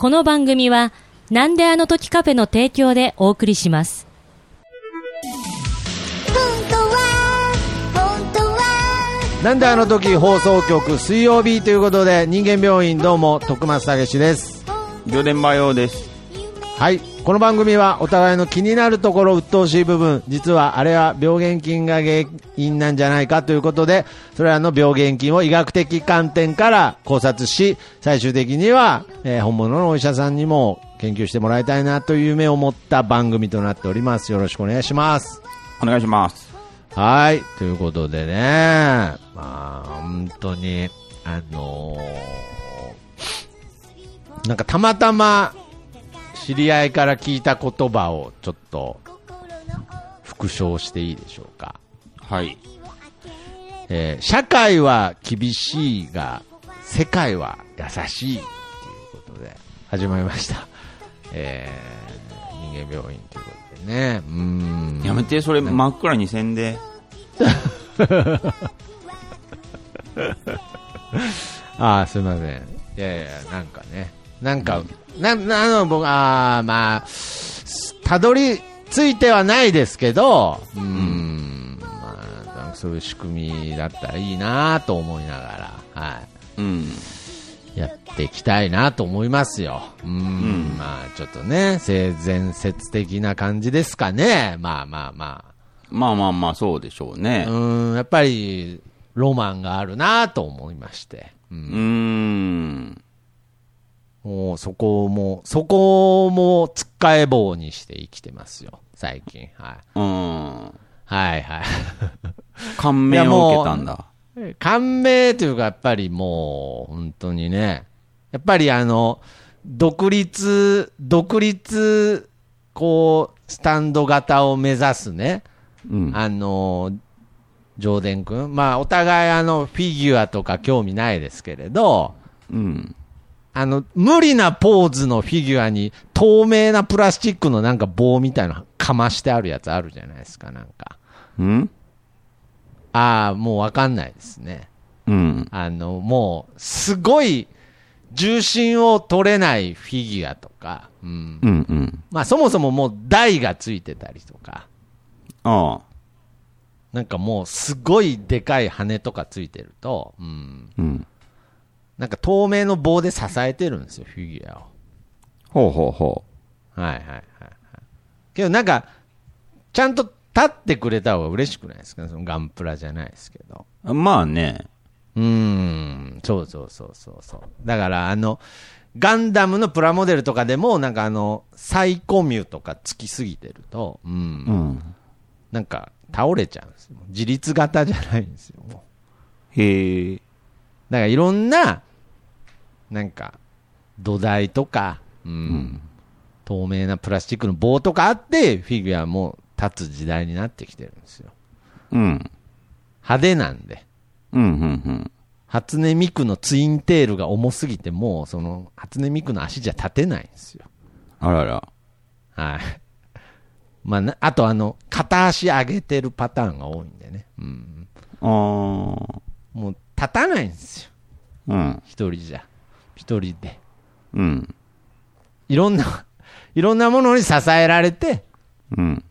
この番組は、なんであの時カフェの提供でお送りします。本当は本当はなんであの時放送局水曜日ということで人間病院どうも徳松たけしです御殿場用です。はい。この番組はお互いの気になるところ鬱陶しい部分。実はあれは病原菌が原因なんじゃないかということでそれらの病原菌を医学的観点から考察し最終的には、えー本物のお医者さんにも研究してもらいたいなという夢を持った番組となっております。よろしくお願いします。お願いします。はい。ということでね、まあ、本当に、あのーなんかたまたま知り合いから聞いた言葉をちょっと復唱していいでしょうか。はい。えー社会は厳しいが、世界は優しいということで始まりました。えー人間病院ということでね。うーん。やめて、それ真っ暗にせんで。ああ、すみません。いやいや、なんかね。なんか、な、な、あの、僕、ああ、まあ、たどり着いてはないですけど、うーん、まあ、なんかそういう仕組みだったらいいなと思いながら、はうん。い。やっていきたいなと思いますよ。うーん、んまあ、ちょっとね、性善説的な感じですかね。まあまあまあ。まあまあまあ、そうでしょうねう。ーん、やっぱり、ロマンがあるなと思いまして。うんうーん。もうそこも、そこもつっかえ棒にして生きてますよ、最近。はい。うん。はいはい。感銘を受けたんだ。感銘というか、やっぱりもう、本当にね、やっぱりあの、独立、独立、こう、スタンド型を目指すね、うん。あの、ジョーデン君。まあ、お互いあの、フィギュアとか興味ないですけれど、うん。あの、無理なポーズのフィギュアに透明なプラスチックのなんか棒みたいなのかましてあるやつあるじゃないですか、なんか。うん？ああ、もうわかんないですね。うん。あの、もう、すごい重心を取れないフィギュアとか、うん。うん。うん。まあそもそももう台がついてたりとか、ああ。なんかもうすごいでかい羽とかついてると、うん。うん。なんか透明の棒で支えてるんですよ、フィギュアを。ほうほうほはいはいはいはい。けどなんか、ちゃんと立ってくれた方が嬉しくないですか？そのガンプラじゃないですけど。う。まあね。うーん、そうそうそうそうそう。だからあの、ガンダムのプラモデルとかでも、なんかあの、サイコミュとかつきすぎてると、うん、うん。なんか倒れちゃうんですよ。自立型じゃないんですよ。もうへえ。だからいろんな、なんか、土台とか、うんうん。透明なプラスチックの棒とかあって、フィギュアも立つ時代になってきてるんですよ。うん。派手なんで。うん。うん。初音ミクのツインテールが重すぎて、もうその、初音ミクの足じゃ立てないんですよ。あらら。はい。まあな、あとあの、片足上げてるパターンが多いんでね。うん。ああ。もう立たないんですよ。うん。一人じゃ。一人で。うん。いろんな、いろんなものに支えられて、うん。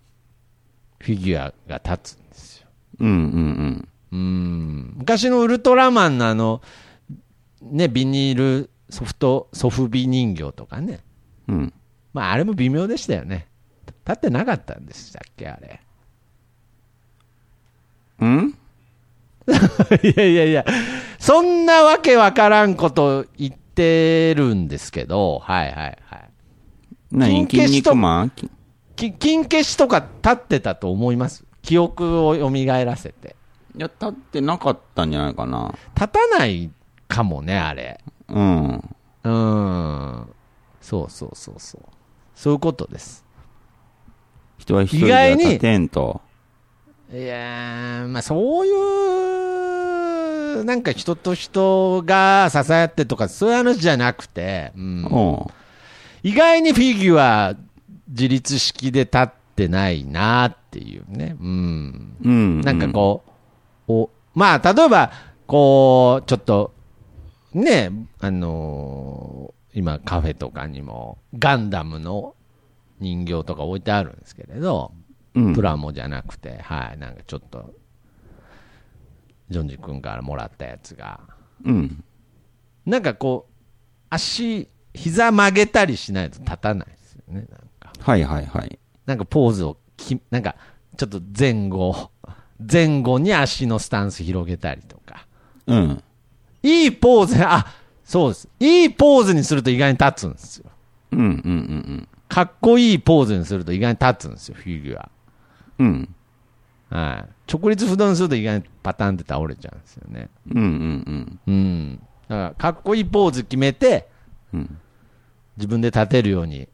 フィギュアが立つんですよ。うん。うん。うん。昔のウルトラマンのあの、ね、ビニールソフト、ソフビ人形とかね。うん。まあ、あれも微妙でしたよね。立ってなかったんでしたっけ、あれ。うん？いやいやいや、そんなわけわからんこと言ってるんですけど、はいはいはい。何？筋金消しと肉マン？きき金消しとか立ってたと思います？記憶を蘇らせて。いや、立ってなかったんじゃないかな。立たないかもね、あれ。うん。うーん。そうそうそうそう。そういうことです。人は一人では立てんと。いやー、まあそういう、なんか人と人が支え合ってとか、そういう話じゃなくて、うんうん。意外にフィギュア自立式で立ってないなっていうね。うん。うん。なんかこう、お、まあ、例えば、こう、ちょっと、ね、あのー今カフェとかにもガンダムの人形とか置いてあるんですけれど、うん。プラモじゃなくて、はい、なんかちょっと、ジョンジ君からもらったやつが、うん。なんかこう、足、膝曲げたりしないと立たないですよね、なんか。はいはいはい。なんかポーズをき、なんかちょっと前後、前後に足のスタンス広げたりとか。うん。いいポーズ、あ、そうです。いいポーズにすると意外に立つんですよ。うんうんうんかっこいいポーズにすると意外に立つんですよ、フィギュア。うん。うん。はい。直立不動にすると意外にパタンって倒れちゃうんですよね。うんうんうん。うん。だから、かっこいいポーズ決めて、うん。自分で立てるように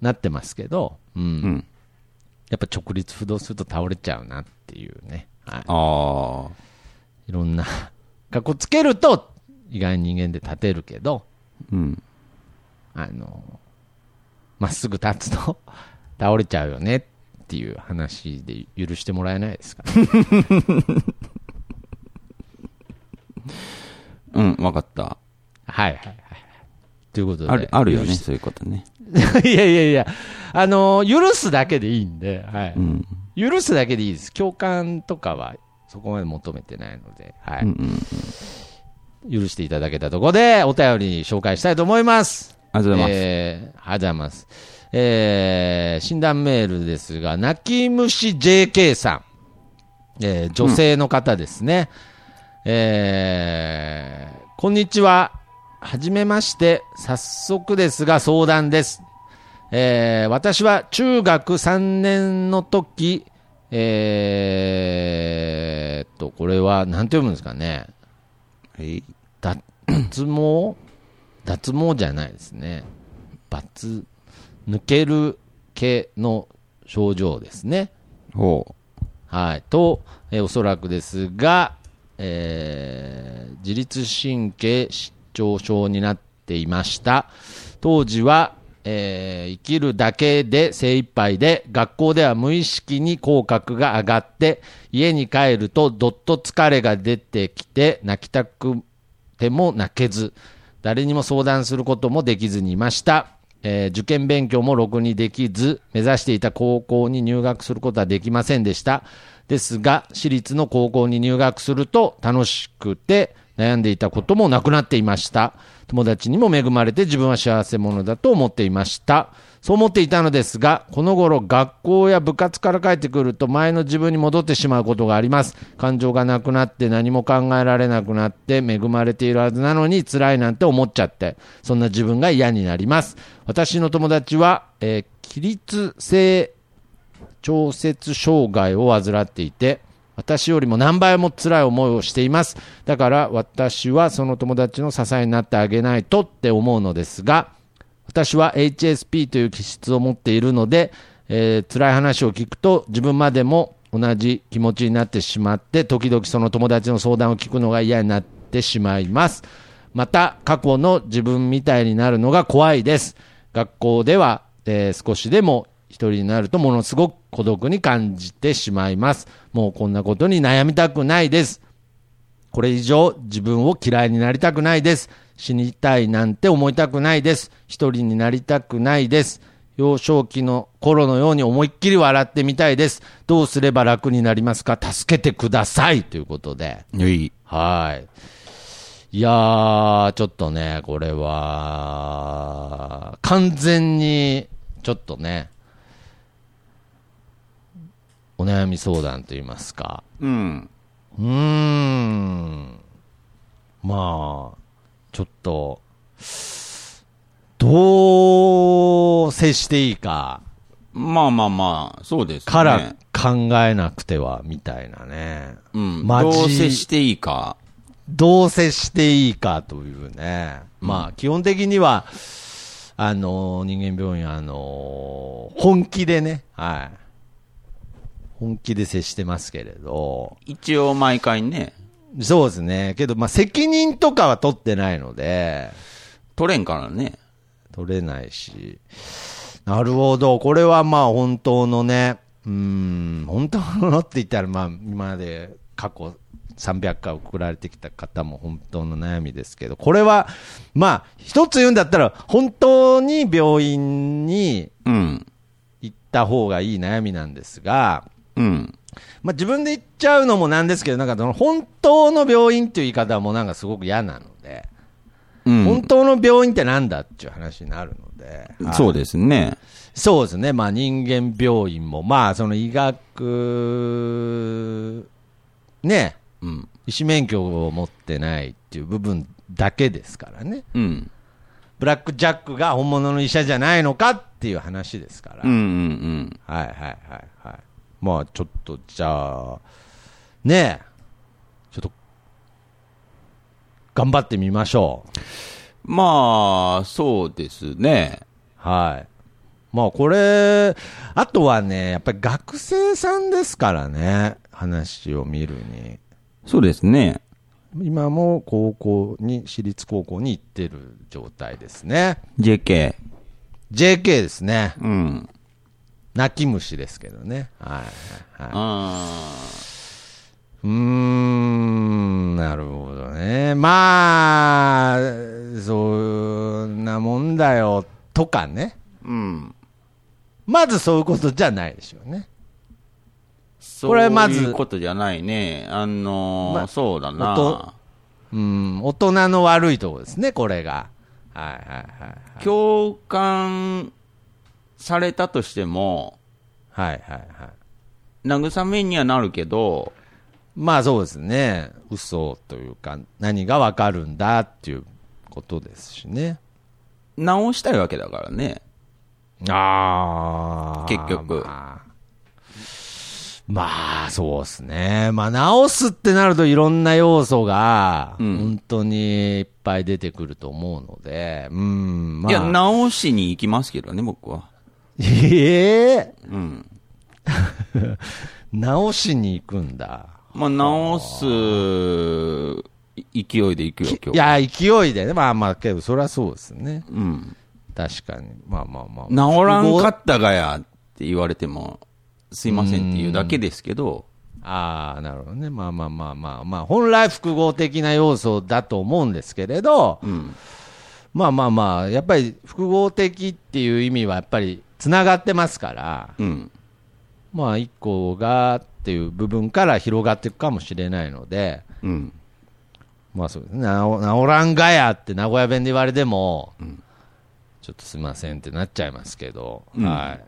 なってますけど、うん。うん。やっぱ直立不動すると倒れちゃうなっていうね。はい。ああ。いろんな、かっこつけると、意外に人間で立てるけど、うん。あの、まっすぐ立つと 倒れちゃうよねっていう話で許してもらえないですか、うん、わかった。はいはいはいはい。ということで。ある、あるよね、そういうことね。いやいやいや、あの、許すだけでいいんで、はい。うん。許すだけでいいです。共感とかはそこまで求めてないので、はい。うんうん。許していただけたところで、お便り紹介したいと思います。ありがとうございます。えー、ありがとうございます。えー、診断メールですが、泣き虫 JK さん。えー、女性の方ですね。えー、こんにちは。はじめまして。早速ですが相談です。えー、私は中学3年の時、えーっと、これは、なんて読むんですかね。はい。脱毛？脱毛じゃないですね。バツ、抜ける毛の症状ですね。ほはい。と、えーおそらくですが、えー自律神経失調症になっていました。当時は、えー生きるだけで精一杯で、学校では無意識に口角が上がって、家に帰るとどっと疲れが出てきて、泣きたくても泣けず、誰にも相談することもできずにいました。えー受験勉強もろくにできず、目指していた高校に入学することはできませんでした。ですが、私立の高校に入学すると楽しくて、悩んでいたこともなくなっていました。友達にも恵まれて自分は幸せ者だと思っていました。そう思っていたのですが、この頃学校や部活から帰ってくると前の自分に戻ってしまうことがあります。感情がなくなって何も考えられなくなって恵まれているはずなのに辛いなんて思っちゃって、そんな自分が嫌になります。私の友達は、えー起立性調節障害を患っていて、私よりも何倍も辛い思いをしています。だから私はその友達の支えになってあげないとって思うのですが、私は HSP という気質を持っているので、えー辛い話を聞くと自分までも同じ気持ちになってしまって、時々その友達の相談を聞くのが嫌になってしまいます。また、過去の自分みたいになるのが怖いです。学校では、えー少しでも一人になるとものすごく孤独に感じてしまいます。もうこんなことに悩みたくないです。これ以上自分を嫌いになりたくないです。死にたいなんて思いたくないです。一人になりたくないです。幼少期の頃のように思いっきり笑ってみたいです。どうすれば楽になりますか？助けてくださいということで。う。はい。はい。いやー、ちょっとね、これは、完全に、ちょっとね、お悩み相談といいますか。うん。うーん。まあ、ちょっと、どう接していいかまあまあまあ、そうですね。から考えなくては、みたいなね。うん。どう接していいか。どう接していいかというね。まあ、基本的には、あの、人間病院、あの、本気でね、はい。本気で接してますけれど、一応毎回ね、そうですね。けど、まあ、責任とかは取ってないので、取れんからね。取れないし。なるほど。これはまあ、本当のね、うーん、本当のって言ったら、まあ、今まで過去300回送られてきた方も本当の悩みですけど、これは、まあ、一つ言うんだったら、本当に病院にうん。行った方がいい悩みなんですが、うん。まあ、自分で言っちゃうのもなんですけど、なんかその本当の病院っていう言い方もなんかすごく嫌なので、うん。本当の病院ってなんだっていう話になるので、はいそうですね。そうですね、まあ、人間病院も、まあ、その医学、ね、うん。医師免許を持ってないっていう部分だけですからね、うん。ブラック・ジャックが本物の医者じゃないのかっていう話ですから、うんうんうん。はいはいはいはい、まあ、ちょっとじゃあ、ねえ、ちょっと、頑張ってみましょう。まあ、そうですね。はい。まあこれ、あとはね、やっぱり学生さんですからね、話を見るに。そうですね。今も高校に、私立高校に行ってる状態ですね。JK。JK ですね。うん。泣き虫ですけどね。はいはいうーん、なるほどね。まあ、そんなもんだよ、とかね。ーうん。まずそういうことじゃないでしょうね。そうれまずいうことじゃないね。あのーまそうだ音な。うん、大人の悪いところですね、これが。はいはいはい。共感されたとしても、はいはいはい。慰めにはなるけど、まあそうですね。嘘というか、何がわかるんだっていうことですしね。直したいわけだからね。ああ。結局まあ、まあそうですね。まあ直すってなるといろんな要素が、うん本当にいっぱい出てくると思うので、うん、まあ。いや、直しに行きますけどね、僕は。ええうん。直しに行くんだ。まあ、直す勢いで行くよ、今日。いや、勢いでね。まあまあ、けど、そりゃそうですね。うん。確かに。まあまあまあ。治らんかったがやって言われても、すいませんっていうだけですけど、ああ、なるほどね。まあまあまあまあまあ、本来複合的な要素だと思うんですけれど、うん。まあまあまあ、やっぱり複合的っていう意味はやっぱり繋がってますから、うん。まあ一個がっていう部分から広がっていくかもしれないので、うん。まあそうですね。なお治らんがやって名古屋弁で言われても、んちょっとすいませんってなっちゃいますけど、うんはい。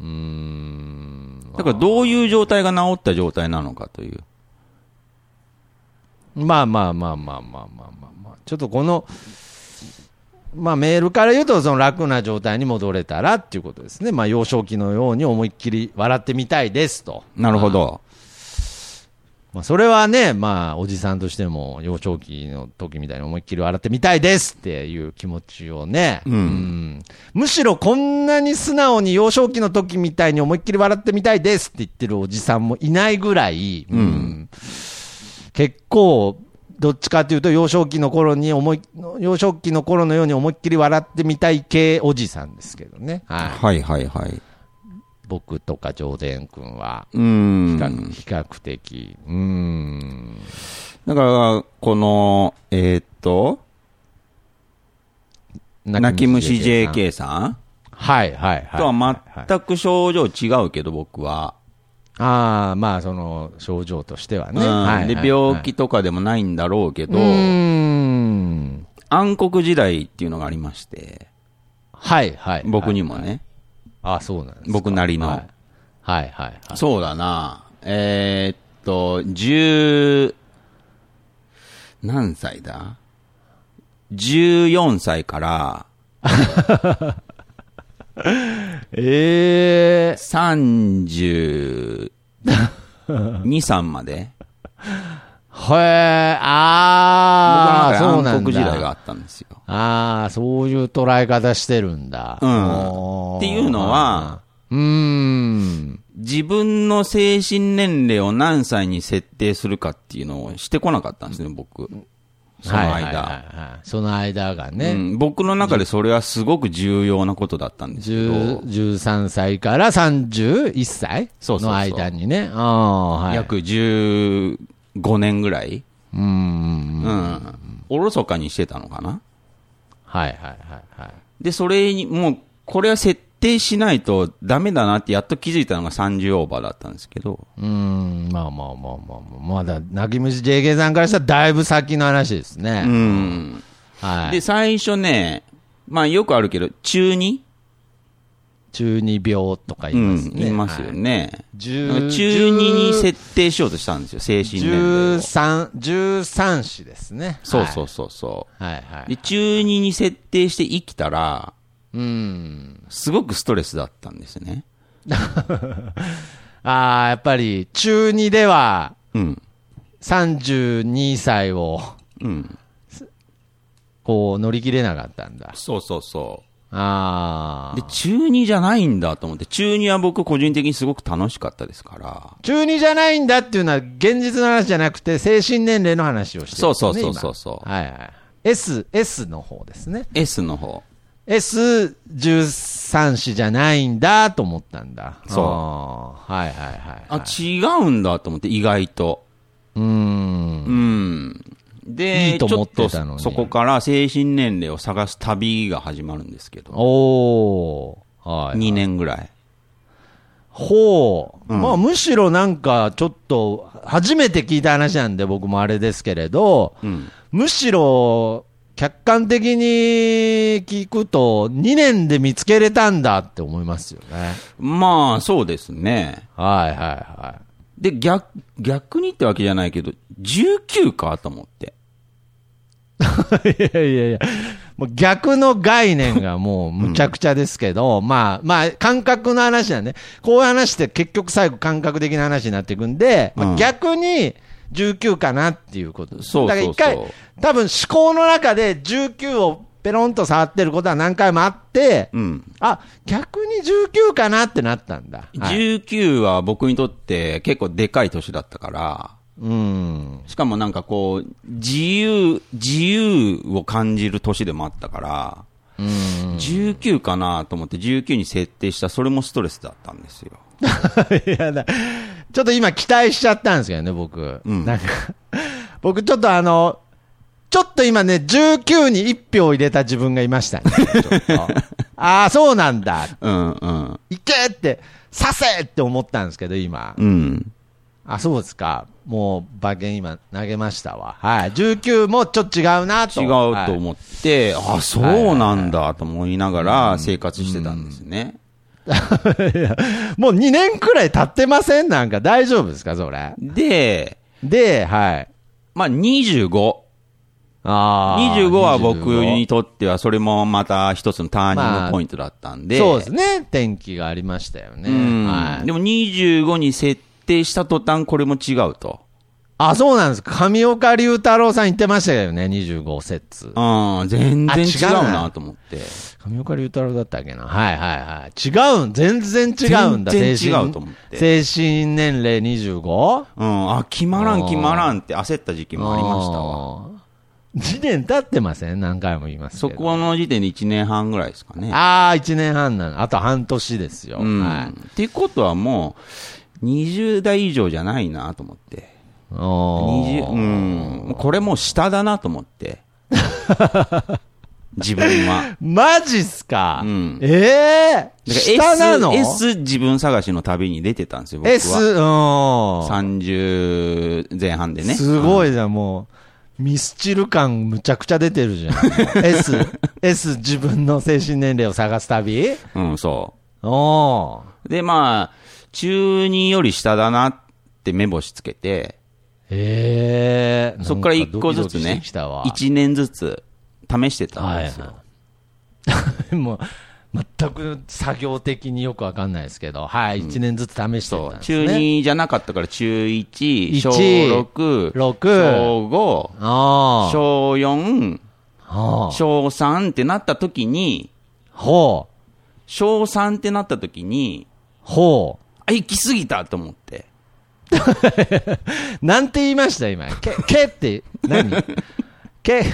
うーん。だからどういう状態が治った状態なのかという。まあまあまあまあまあまあまあまあ。ちょっとこの、まあメールから言うと、その楽な状態に戻れたらっていうことですね。まあ幼少期のように思いっきり笑ってみたいですと。なるほど。まあそれはね、まあおじさんとしても幼少期の時みたいに思いっきり笑ってみたいですっていう気持ちをね。うんむしろこんなに素直に幼少期の時みたいに思いっきり笑ってみたいですって言ってるおじさんもいないぐらい、うん結構、どっちかというと幼少期の頃に思い、幼少期の頃のように思いっきり笑ってみたい系おじさんですけどね。はい。はいはいはい。僕とか上田君は、うーん。比較比較的、うーん。だから、この、えーっと、泣き虫 JK さん？はいはいはい。とははい全く症状違うけど、僕は。ああ、まあ、その、症状としてはね。はいはい病気とかでもないんだろうけど。暗黒時代っていうのがありまして、はいはい。僕にもね。ああ、そうなんですか。僕なりのはいはいはいはい。そうだな。えーっと、十、何歳だ ?14 歳から ええ32、3まで、へえ、ああ、そうなん中で暗黒時代があだ。ったんですよ。ああ、そういう捉え方してるんだ。うんっていうのは、うーん。自分の精神年齢を何歳に設定するかっていうのをしてこなかったんですね、僕。その間。その間がうね、ん、僕の中でそれはすごく重要なことだったんですけど、10 13歳から31歳そうそうそうの間にね。ああ、はい。約10 5年ぐらい、うーん。うん、おろそかにしてたのかな。はいはいはいはい。で、それに、もう、これは設定しないとダメだなってやっと気づいたのが30オーバーだったんですけど、うーん、まあまあまあまあまあ、まだ、泣き虫 JK さんからしたらだいぶ先の話ですね。うん。はい。で、最初ね、まあよくあるけど、中 2? 中二病とかう言いますね。ん、言いますよね。十なんか中2に設定しようとしたんですよ、精神年齢を。13、13子ですね。そうそうそうそう。はい。はいはい。で、中2に設定して生きたら、うん。すごくストレスだったんですね。ああ、やっぱり、中2では、うん。32歳を、うん。こう、乗り切れなかったんだ。そうそうそああう。で、。中2じゃないんだと思って、中2は僕個人的にすごく楽しかったですから。中2じゃないんだっていうのは、現実の話じゃなくて、精神年齢の話をしてるね、そうそうそうそうそう今はいはい。S、S の方ですね。S の方。S13 子じゃないんだと思ったんだ。そうはいはいはい、あ、はい。違うんだと思って、意外と。うーん。うん。で、いいと思ってたのにそこから精神年齢を探す旅が始まるんですけど、おー。はい。2年ぐらい。ほう。うんまあ、むしろなんか、ちょっと、初めて聞いた話なんで、僕もあれですけれど、うん。むしろ、客観的に聞くと、2年で見つけれたんだって思いますよね。まあ、そうですね。はいはいはで、逆、逆にってわけじゃないけど、19かと思って。い。いやいやいや、もう逆の概念がもうむちゃくちゃですけど、まあまあ、感覚の話だね。こういう話って結局最後感覚的な話になっていくんで、まあうん逆に19かなっていうことです。そうそうそうだから一回、多分思考の中で19をペロンと触ってることは何回もあって、うん。あ、逆に19かなってなったんだ。はい、19は僕にとって結構でかい年だったから、うん。しかもなんかこう、自由、自由を感じる年でもあったから、うん。19かなと思って19に設定した、それもストレスだったんですよ。い やだちょっと今期待しちゃったんですけどね、僕。うんなんか、僕ちょっとあの、ちょっと今ね、19に1票入れた自分がいましたね。ちょっとああ、そうなんだ。うんうん。いけって、刺せって思ったんですけど、今。うん。あ、そうですか。もう、馬券今投げましたわ。はい。19もちょっと違うなと。違うとはい思って、あ、そうなんだと思いながら生活してたんですね。もう2年くらい経ってませんなんか大丈夫ですかそれ？で、で、はい。まあ25。ああ。25は僕25にとってはそれもまた一つのターニングポイントだったんで。そうですね。天気がありましたよね。うんはい。でも25に設定した途端これも違うと。あ、そうなんですか。上岡龍太郎さん言ってましたけどね、25節。うん、全然違うななと思って。上岡龍太郎だったっけな。はいはいはい。違うん、全然違うんだ。全然違うと思って精神年齢 25? うん、あ、決まらん決まらんって焦った時期もありましたわ。わ。2年経ってません？何回も言いますけそど。この時点で1年半ぐらいですかね。ああ、1年半なの。あと半年ですよ。うん。はい。っていうことはもう、20代以上じゃないなと思って。おー20、うん。これもう下だなと思って。自分は。マジっすか、うんええだ下なの？S, S 自分探しの旅に出てたんですよ、僕は。S、うん。30前半でね。すごいじゃん、もう。ミスチル感むちゃくちゃ出てるじゃん。S、S 自分の精神年齢を探す旅？うん、そおー。う。で、まあ、中2より下だなって目星つけて、ええそこから一個ずつね一年ずつ試してたんですよ。はい もう、全く作業的によくわかんないですけど、はい、一年ずつ試して。たんです中ね。2じゃなかったから中1、一小6、六小5、ああ。小4、ああ。小3ってなった時に、ほう。小3ってなった時に、ほあ、行き過ぎたと思って。う。なんて言いました今？け、けって何、け、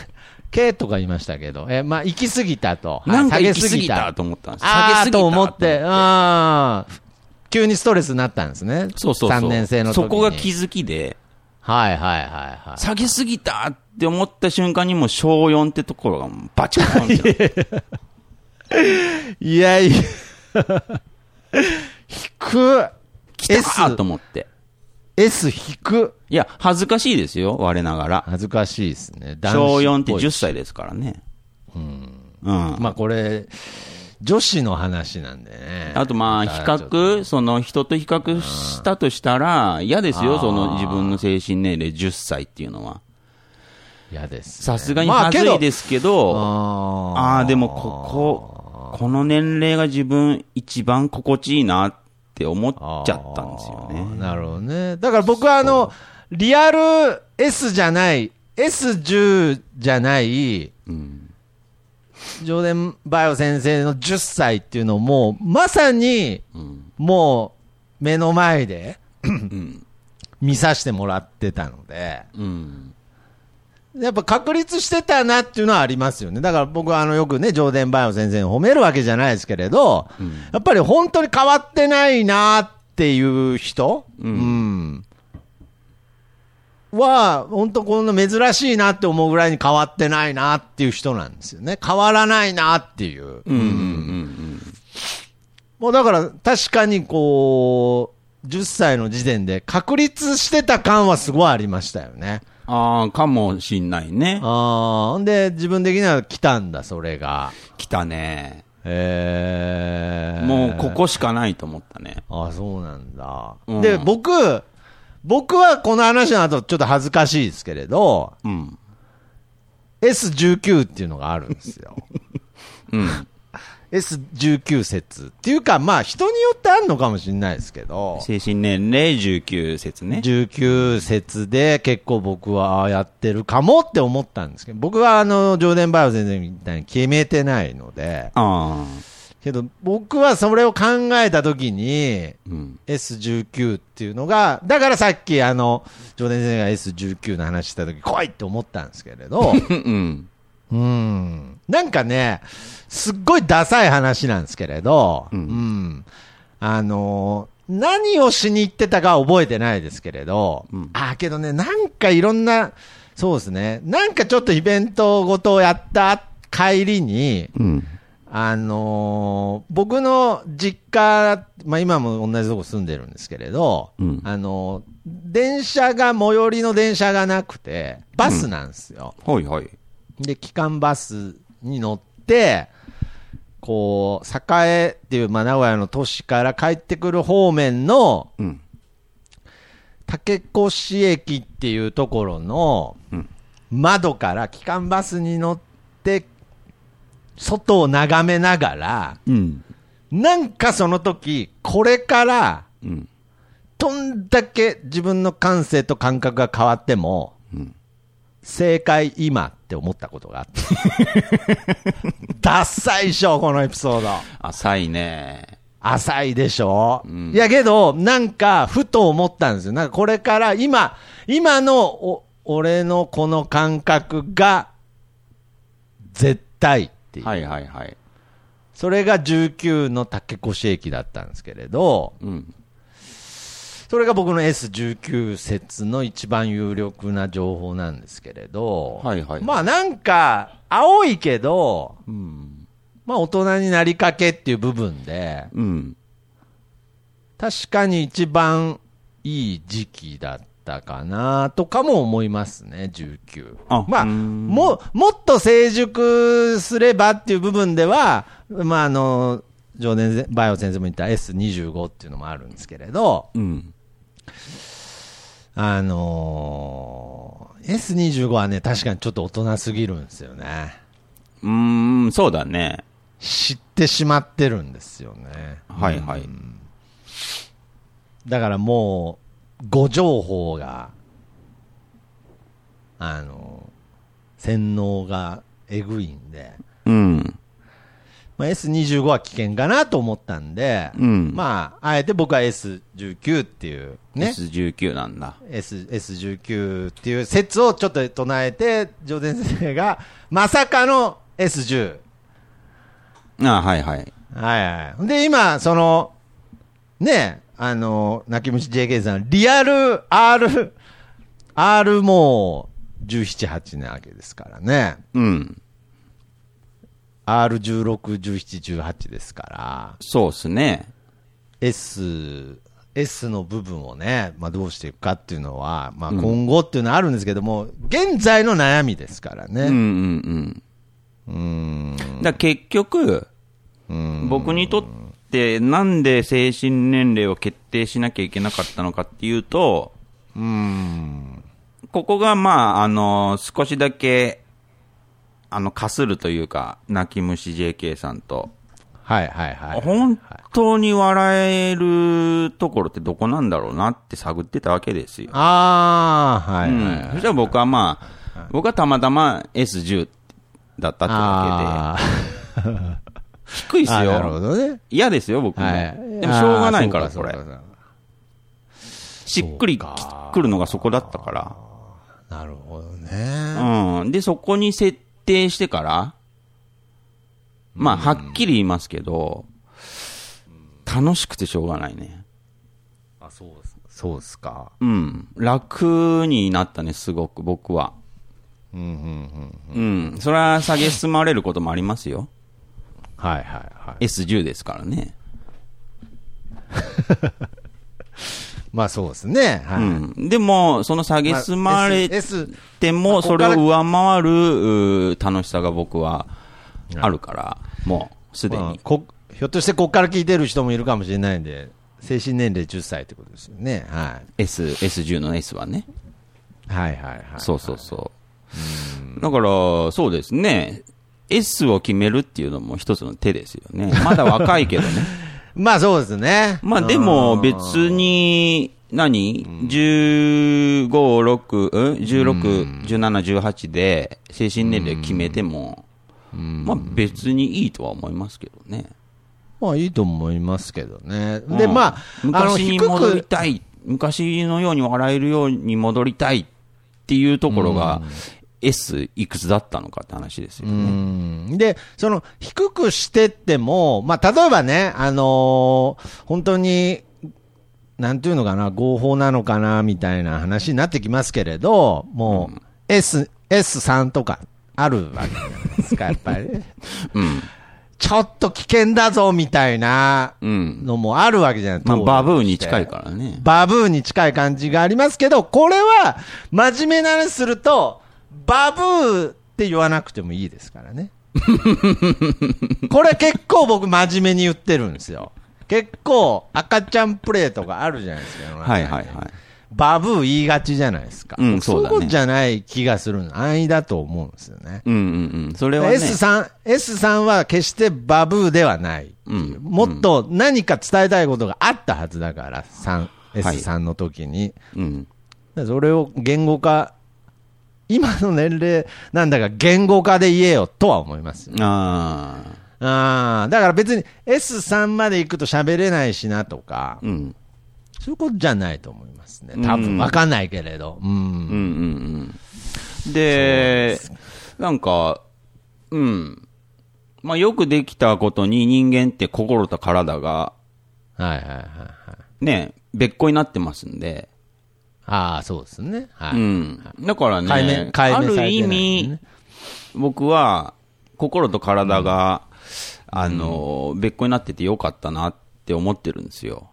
けとか言いましたけど。え、まあ、行き過ぎたと。はいなんか下げ行き過ぎたたと思ったんです。ああ、下げすぎたと思って、ああ。急にストレスになったんですね。そうそうそう。3年生の時に。そこが気づきで、はいはいはいはい。下げすぎたって思った瞬間にもう小4ってところがバチコーンって。いやいや。低く。来たと思って。S 低く。いや、恥ずかしいですよ、我ながら。恥ずかしいですね。小4ってぽい10歳ですからね。うん。まあこれ、女子の話なんでね。あとまあ、比較、その人と比較したとしたら、嫌ですよ、その自分の精神年齢10歳っていうのは。嫌です、ね。さすがにまあ恥ずいですけど、あーああ、でもここ、この年齢が自分一番心地いいなって思っちゃったんですよね。なるほどね。だから僕はあの、リアル S じゃない、S10 じゃない、うん。ジョーデン・バイオ先生の10歳っていうのをもう、まさに、うん。もう、目の前でうん。見させてもらってたので、うん。やっぱ確立してたなっていうのはありますよね。だから僕はあのよくね、ジョーデン・バイオ先生を褒めるわけじゃないですけれど、やっぱり本当に変わってないなっていう人、うんうんは、本当こんな珍しいなって思うぐらいに変わってないなっていう人なんですよね。変わらないなっていう。うん。うん。うん。もうだから確かにこう、10歳の時点で確立してた感はすごいありましたよね。ああ、かもしんないね。ああ、ほんで自分的には来たんだ、それが。来たね。えー、もうここしかないと思ったね。あそうなんだ。うんで、僕、僕はこの話の後ちょっと恥ずかしいですけれど、うん。S19 っていうのがあるんですよ。うん。S19 説。っていうか、まあ人によってあるのかもしれないですけど、精神年齢19節ね。19節で結構僕はやってるかもって思ったんですけど、僕はあの、ジョーデン・バイオ先生みたいに決めてないので、ああ。けど僕はそれを考えたときに、うん。S19 っていうのが、だからさっきあの、ジョーデン先生が S19 の話したとき、来いって思ったんですけれど、うん。うん。なんかね、すっごいダサい話なんですけれど、うんうんあのー何をしに行ってたかは覚えてないですけれど、うんああ、けどね、なんかいろんな、そうですね、なんかちょっとイベントごとをやった帰りに、うん。あのー僕の実家、まあ今も同じとこ住んでるんですけれど、うんあのー電車が、最寄りの電車がなくて、バスなんですよ。はいはい。で、機関バスに乗って、こう、栄っていう、まあ、名古屋の都市から帰ってくる方面の、うん。竹越駅っていうところのうん、窓から機関バスに乗って、外を眺めながら、うん。なんかその時、これから、うん。どんだけ自分の感性と感覚が変わっても、うん正解今って思ったことがあって。ダッサいでしょ、このエピソード。浅いね。浅いでしょ、うんいやけど、なんか、ふと思ったんですよ。なんかこれから今、今のお、俺のこの感覚が、絶対っていう。はいはいはい。それが19の竹越駅だったんですけれど、うん。それが僕の S19 説の一番有力な情報なんですけれど、はいはいまあなんか、青いけど、うん。まあ大人になりかけっていう部分で、うん。確かに一番いい時期だったかなとかも思いますね、19。あまあ、うんも、もっと成熟すればっていう部分では、まああの、ジョーデンバイオ先生も言った S25 っていうのもあるんですけれど、うん。あのー S25 はね、確かにちょっと大人すぎるんですよね。うーん、そうだね。知ってしまってるんですよね。はいはい。だからもう、誤情報が、あの、洗脳がえぐいんで、うん。まあ、S25 は危険かなと思ったんで、うんまあ、あえて僕は S19 っていうね、S19 なんだ。S、S19 っていう説をちょっと唱えて、ジョーデン先生が、まさかの S10。あはいはい。はいはい。で、今、その、ね、あの、泣き虫 JK さん、リアル R、R も17、8なわけですからね。うん。R16、17、18ですから、そうですね。S、S の部分をね、まあ、どうしていくかっていうのは、まあ、今後っていうのはあるんですけども、現在の悩みですからね。うんうんうん。うーん。だから結局、僕にとってなんで精神年齢を決定しなきゃいけなかったのかっていうと、うん。ここがまあ、あの、少しだけ、あの、かするというか、泣き虫 JK さんと、はいはいはい。本当に笑えるところってどこなんだろうなって探ってたわけですよ。ああ、はい。そしたら僕はまあ、僕はたまたま S10 だったってわあけで、低いっすーあー、なるほよ。どね。嫌ですよ、僕も。はい。でもしょうがないから、そうそう。そうしっくりくるのがそこだったから。なるほどね。うん。で、そこに設定してから、まあ、はっきり言いますけど、楽しくてしょうがないね。あ、そうです。そうですか。うん。楽になったね、すごく、僕は。うん、うん、うん。うん。それは下げ進まれることもありますよ。はいはいはい。S10 ですからね。まあそうですね。はい。うん。でも、その下げ進まれても、まあそれを上回る楽しさが僕はあるから、もう、すでに。まあこひょっとしてここから聞いてる人もいるかもしれないんで、精神年齢10歳ってことですよね。はい。S、S10 の S はね。はいはいはい。そうそうそう。だから、そうですね。S を決めるっていうのも一つの手ですよね。まだ若いけどね。まあそうですね。まあでも別に、何 ?15、6、うん ?16、17、18で精神年齢決めても、まあ別にいいとは思いますけどね。まあいいと思いますけどね。で、うんまあ、昔に低戻りく、たい。昔のように笑えるように戻りたいっていうところが、S いくつだったのかって話ですようね。ん。で、その、低くしてっても、まあ、例えばね、あのー本当に、なんていうのかな、合法なのかな、みたいな話になってきますけれど、もう、S、S3 とかあるわけじゃないですか、やっぱり。うん。ちょっと危険だぞ、みたいなうん。のもあるわけじゃない、まあ、当時バブーに近いからね。バブーに近い感じがありますけど、これは、真面目な話すると、バブーって言わなくてもいいですからね。これ結構僕真面目に言ってるんですよ。結構赤ちゃんプレーとかあるじゃないですか。はいはいはい。バブー言いがちじゃないですか。うんそうだねじゃない気がするの。安易だと思うんですよね。うんうんうん。それはね。S さん、S さんは決してバブーではない。うんもっと何か伝えたいことがあったはずだから、3、はい S さんの時に。うん。でそれを言語化、今の年齢なんだか言語化で言えよとは思いますよ。ああ。ああ、だから別に S3 まで行くと喋れないしなとか、うん。そういうことじゃないと思いますね。多うん分わかんないけれど。うん。うんうんうん。で、なんか、うん。まあよくできたことに人間って心と体がはいはいはいはい。ね、別個になってますんで、ああ、そうですね。はい。うん。だからね、解明、解明ある意味ね、僕は心と体が、あの、別個になっててよかったなって思ってるんですよ。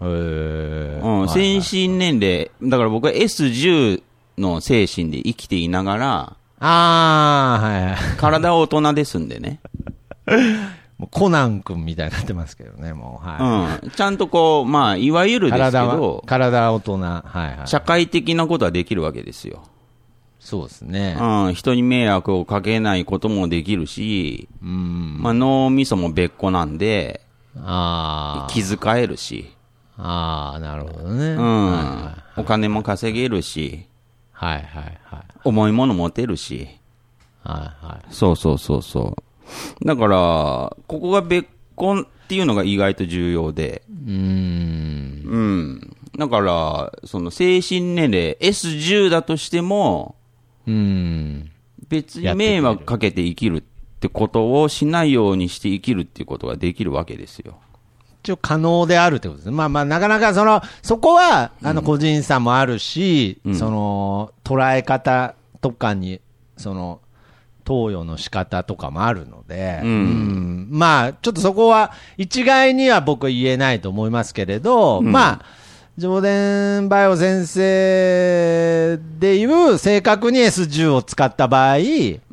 へえ。うん、精神年齢、だから僕は S10 の精神で生きていながら、ああ、はいはい。体は大人ですんでね。もうコナン君みたいになってますけどね、もう。はい。うん。ちゃんとこう、まあ、いわゆるですけど、、体は大人。はいはい。社会的なことはできるわけですよ。そうですね。うん。人に迷惑をかけないこともできるし、うん。まあ、脳みそも別個なんで、ああ。気遣えるし、ああ、なるほどね。うはん。お金も稼げるし、いはいはいはい。重いもの持てるし、はいはい。そうそうそうそう。だから、ここが別個っていうのが意外と重要で、うーん。うん。だから、その精神年齢 S10 だとしても、うーん。別に迷惑かけて生きるってことをしないようにして生きるっていうことができるわけですよ。一応可能であるってことですね。まあまあ、なかなかその、そこは、あの、個人差もあるし、うんその、捉え方とかに、その、投与の仕方とかもあるので、うんうんまあ、ちょっとそこは、一概には僕は言えないと思いますけれど、うんまあ、上田バイオ先生でいう、正確に S10 を使った場合、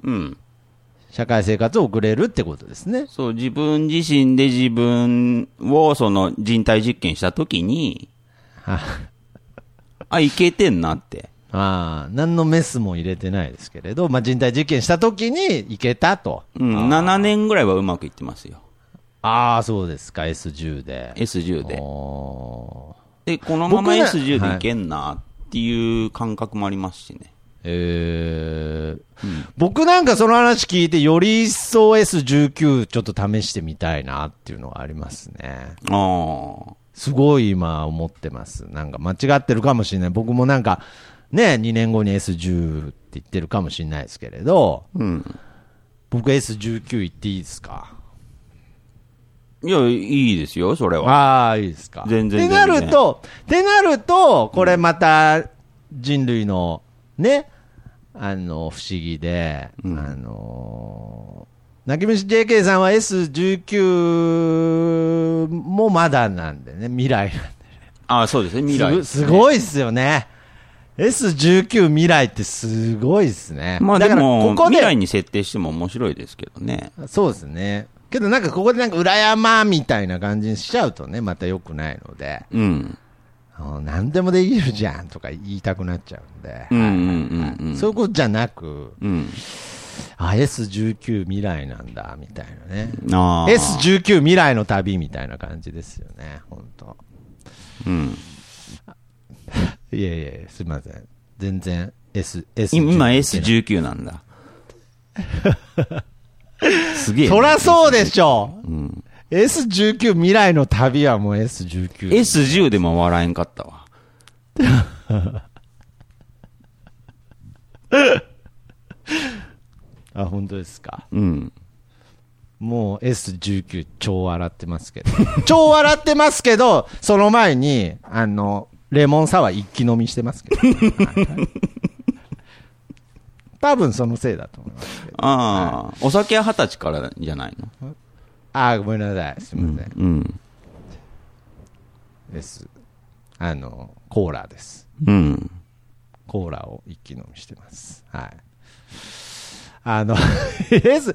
うん。社会生活を送れるってことですね。そう、自分自身で自分をその人体実験したときに、はあ、いけてんなって。ああ、何のメスも入れてないですけれど、まあ、人体実験したときにいけたと。うん、7年ぐらいはうまくいってますよ。ああ、そうですか、S10 で。S10 で。おで、このまま僕ら S10 はいでいけんなっていう感覚もありますしね。えー僕なんかその話聞いて、より一層 S19 ちょっと試してみたいなっていうのはありますね。ああ。すごい今思ってます。なんか間違ってるかもしれない。僕もなんか、ね、2年後に S10 って言ってるかもしれないですけれど、うん。僕 S19 言っていいですか？いや、いいですよ、それは。ああ、いいですか。全然ってなると、ってなると、これまた人類のね、あの、不思議で、うんあのー、泣き虫 JK さんは S19 もまだなんでね、未来なんで。ああ、そうですね、未来ですね、すごいっすよね。S19 未来ってすごいっすね。まあだからでも、ここで未来に設定しても面白いですけどね。そうですね。けどなんかここでなんか裏山みたいな感じにしちゃうとね、また良くないので。うん。あ何でもできるじゃんとか言いたくなっちゃうんで。そういうことじゃなく、うん。あ、S19 未来なんだ、みたいなね。ああ。S19 未来の旅みたいな感じですよね、本当うん。いやいやすみません。全然 S、S。今 S19 なんだ。すげえ。そらそうでしょうん。S19 未来の旅はもう S19。S10 でも笑えんかったわ。あ、本当ですか。うん。もう S19 超笑ってますけど。超笑ってますけど、その前に、あの、レモンサワー一気飲みしてますけど。多分そのせいだと思いますけど。ああ、お酒は二十歳からじゃないの？あ、ごめんなさい。すみません。うん。S。あの、コーラです。うん。コーラを一気飲みしてます。はい。あの、S、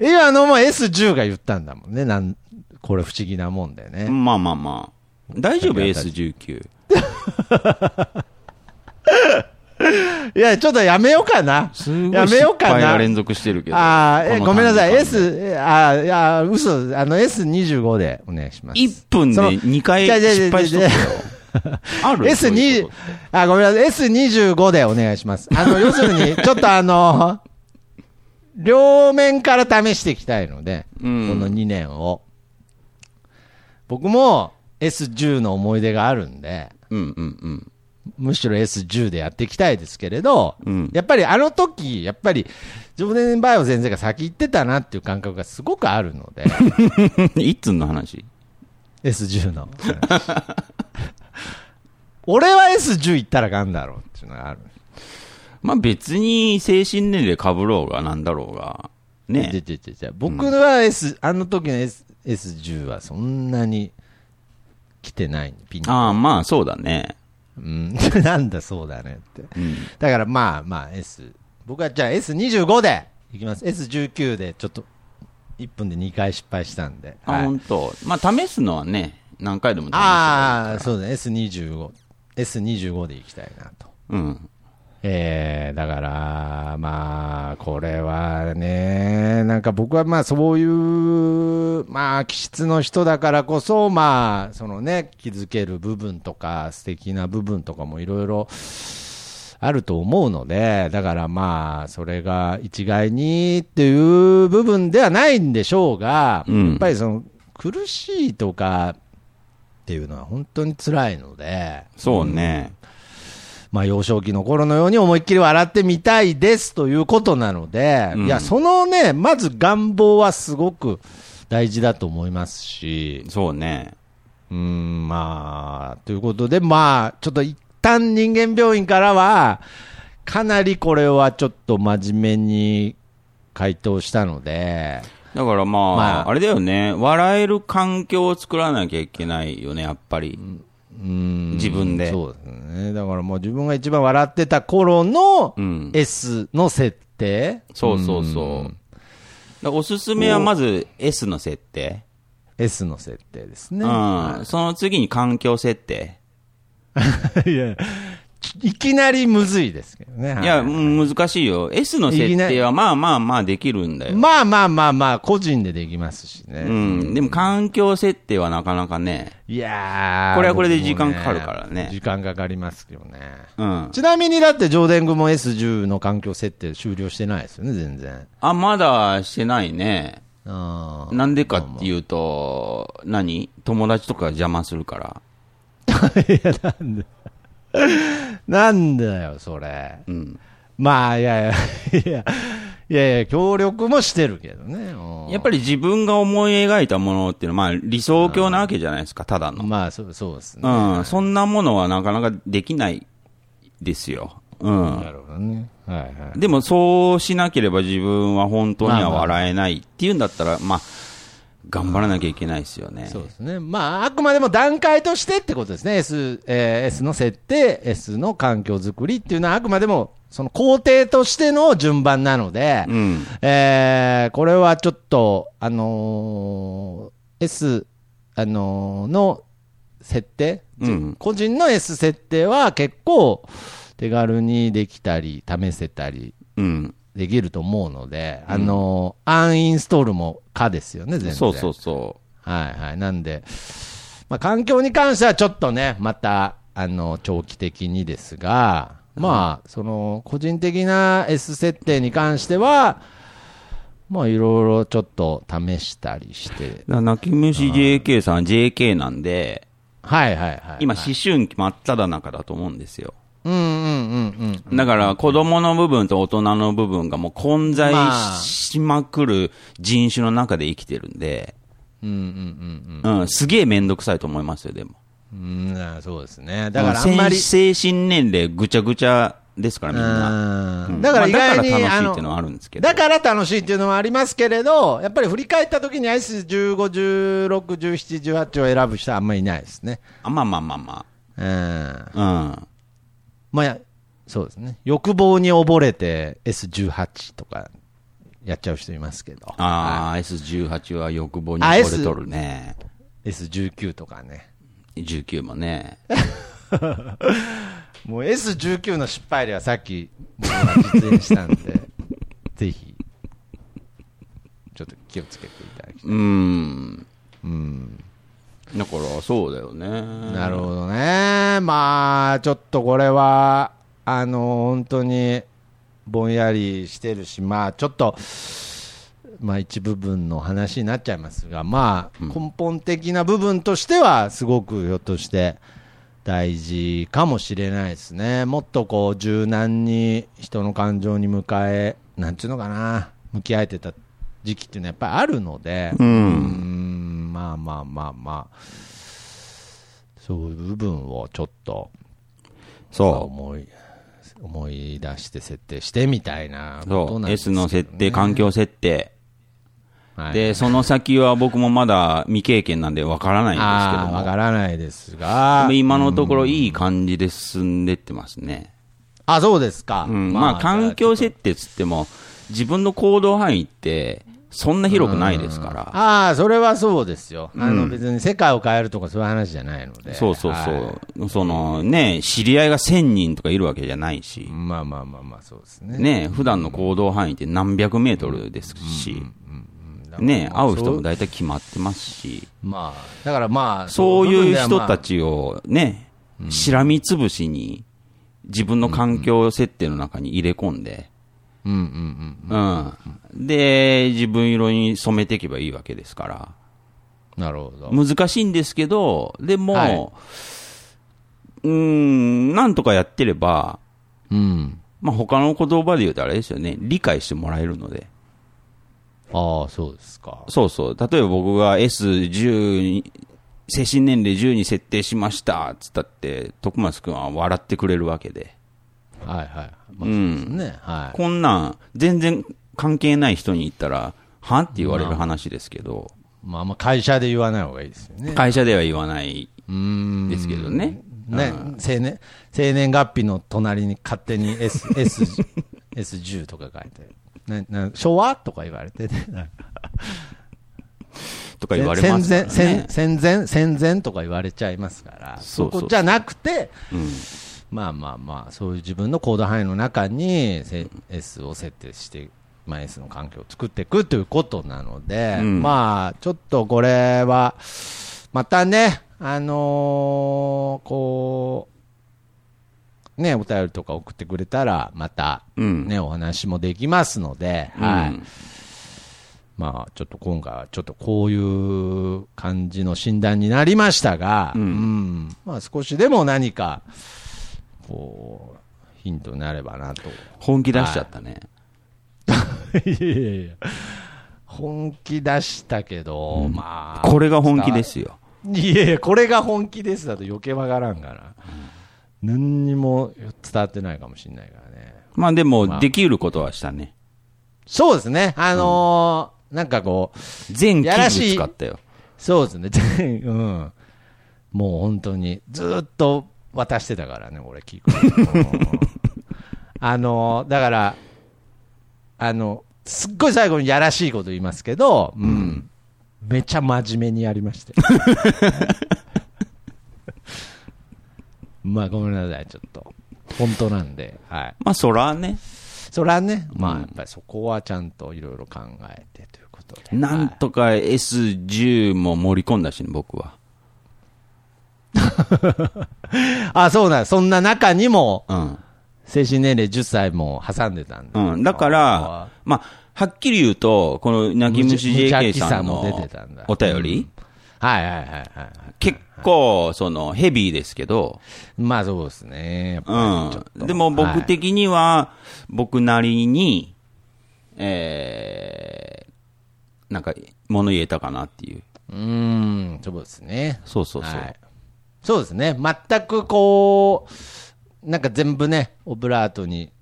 今のも S10 が言ったんだもんね。なん、これ不思議なもんでね。まあまあまあ。大丈夫 ?S19。いや、ちょっとやめようかな。すごいやめようかな。失敗が連続してるけど。あーえ、ごめんなさい。S、えあーいや、嘘。あの、S25 でお願いします。1分でその2回じゃあじゃあ失敗しとったよ。ある？そういう S2 こ、あ、ごめんなさい。S25 でお願いします。あの、要するに、ちょっとあの、両面から試していきたいので、うんこの2年を。僕も S10 の思い出があるんで、とうんうんうん。むしろ S10 でやっていきたいですけれど、うんやっぱりあの時、やっぱり、ジョーデンバイオ先生が先行ってたなっていう感覚がすごくあるので、いつの話？S10 の。俺は S10 行ったらがんだろうっていうのがある。まあ別に精神年齢被ろうがなんだろうが。ね。僕は S、あの時の S、S10 はそんなに来てないピンああ、まあそうだね。うん、なんだそうだねって。うん。だからまあまあ S、僕はじゃあ S25 でいきます。S19 でちょっと1分で2回失敗したんで。あ、はい本当。まあ試すのはね、何回でも試すああ、そうだね。S25。S25 でいきたいなと。うん。えー、だから、まあ、これはね、なんか僕はまあそういう、まあ気質の人だからこそ、まあ、そのね、気づける部分とか、素敵な部分とかもいろいろあると思うので、だからまあ、それが一概にっていう部分ではないんでしょうが、うんやっぱりその、苦しいとかっていうのは本当に辛いので、そうね。まあ、幼少期の頃のように思いっきり笑ってみたいですということなので、うん。いや、そのね、まず願望はすごく大事だと思いますし、そうね。うん、まあ、ということで、まあ、ちょっと一旦人間病院からは、かなりこれはちょっと真面目に回答したので、だからまあ、まあ。あれだよね、笑える環境を作らなきゃいけないよね、やっぱり。うん自分でそうですね。だからもう自分が一番笑ってた頃のうん S の設定、そうそうそう。だからおすすめはまず S の設定。S の設定ですね。うん。その次に環境設定。いや、いきなりむずいですけどね。いや、難しいよ。S の設定はまあまあまあできるんだよ。まあまあまあまあ、個人でできますしね。うん。でも環境設定はなかなかね。いやーこれはこれで時間かかるからね時間かかりますけどね。うん。ちなみにだって、上田君も S10 の環境設定終了してないですよね、全然。あ、まだしてないね。あーなんでかっていうと、何？友達とかが邪魔するから。なん だよ、それ。うん。まあ、いやいや、いや、いやいや、協力もしてるけどね。やっぱり自分が思い描いたものっていうのは、まあ理想郷なわけじゃないですか、ただの。まあ、そうそうですね。うん。そんなものはなかなかできないですよ。うん。なるほどね。はいはい。でもそうしなければ自分は本当には笑えないっていうんだったら、まあ、頑張らなきゃいけないですよね。そうですね。まあ、あくまでも段階としてってことですね。S、えー S の設定、S の環境づくりっていうのはあくまでも、その工程としての順番なので、うん。えーこれはちょっと、あのー S、あのーの設定、うん個人の S 設定は結構手軽にできたり、試せたりうん。できると思うので、あのーアンインストールも可ですよね、全然。そうそうそはいはい。なんで、まあ、環境に関してはちょっとね、また、あの、長期的にですが、まあ、その、個人的な S 設定に関しては、まあ、いろいろちょっと試したりして泣き虫 JK さんは JK なんで、はいはいはい。今、思春期真っ只中だと思うんですよ。うんうんうんうん。だから、子供の部分と大人の部分がもう混在まあしまくる人種の中で生きてるんで、うんうんうんうん、すげえめんどくさいと思いますよ、でも。うん。うん、あそうですね。だからあんまり、精精神年齢ぐちゃぐちゃですから、みんな。うんうんだから意外に、まあだからあ楽しいっていうのはあるんですけどだから楽しいっていうのはありますけれど、やっぱり振り返った時に S15、16、17、18を選ぶ人はあんまりいないですね。あまあまあまあまうん。あ。うん。まあ、そうですね。欲望に溺れて S18 とかやっちゃう人いますけど。ああ、S18 は欲望にあ惚れとるね。S19 とかね。19もね。もう S19 の失敗例はさっき僕が実演したんで、ぜひ、ちょっと気をつけていただきたい。うん。うん。だから、そうだよね。なるほどね。まあ、ちょっとこれは、あの、本当に、ぼんやりしてるし、まあ、ちょっと、まあ、一部分の話になっちゃいますが、まあ、根本的な部分としては、すごくひょっとして、大事かもしれないですね。もっとこう、柔軟に人の感情に迎え、なんちゅうのかな、向き合えてた時期っていうのはやっぱりあるので、うんうんまあまあまあまあ、そういう部分をちょっと、そ思い、思い出して設定してみたいななんです S けどねの設定、環境設定。はいで、その先は僕もまだ未経験なんでわからないんですけども。からないですでがも、今のところいい感じで進んでってますね。あ、そうですか。うん。まあ、環境設定つっても、自分の行動範囲って、そんな広くないですから。ああ、それはそうですよ。あの、うん別に世界を変えるとかそういう話じゃないので。そうそうはそう。そのね、知り合いが1000人とかいるわけじゃないしい。まあまあまあまあ、そうですね。ね、普段の行動範囲って何百メートルですし、ね、会う人も大体決まってますし、まあ、だからまあ、そういう人たち。ちをね、しらみつぶしに自分の環境設定の中に入れ込んで。で、自分色に染めていけばいいわけですから。なるほど。難しいんですけど、でも、はいうーん、なんとかやってれば、うん。まあ、他の言葉で言うとあれですよね、理解してもらえるので。ああ、そうですか。そうそう。例えば僕が S10 に精神年齢10に設定しました、つったって、徳松くんは笑ってくれるわけで。はいはい。まあ、そうですね。はい。こんなん、全然関係ない人に言ったら、はって言われる話ですけど、まあまあ会社で言わない方がいいですよね。会社では言わないうんですけどね。ね、生年、生年月日の隣に勝手に S、S、S10 とか書いて。なな昭和とか言われてね。とか言われますから戦前、ね。戦前、戦前とか言われちゃいますから。そうそうそこじゃなくて、うんまあまあまあ、そういう自分のコード範囲の中にせ S を設定して、まあ、S の環境を作っていくということなので、うん。まあ、ちょっとこれは、またね、あのーこう、ね、お便りとか送ってくれたら、また、うん。ね、お話もできますので、はい。まあ、ちょっと今回はちょっとこういう感じの診断になりましたが、うん。うん。まあ少しでも何か、こう、ヒントになればなと。本気出しちゃったね。いやいやいや本気出したけど、まあ。これが本気ですよ。いやいや、これが本気ですだと余計わからんから。何にも伝わってないかもしれないからね。まあでも、まあできることはしたね。そうですね。あのーなんかこう、全器具使ったよ。そうですね、全うん。もう本当に、ずーっと渡してたからね、俺、聞く。うんあの、だから、あの、すっごい最後にやらしいこと言いますけど、うん。めちゃ真面目にやりまして。まあ、ごめんなさい、ちょっと。本当なんで、はい。まあそらね、それはね、まあ、やっぱりそこはちゃんといろいろ考えてということで。なんとか S10 も盛り込んだしね、僕は。あ、そうなんそんな中にも、うん。精神年齢10歳も挟んでたんで。うん。だから、まあ、はっきり言うと、この泣き虫 JK 気さんのお便り、はいはいはいはい。結構、その、ヘビーですけど、まあそうですね。うん。でも僕的には、僕なりに、えー、なんか、物言えたかなっていう。うーん、そうですね。そうそうそう。はいそうですね。全くこう、なんか全部ね、オブラートに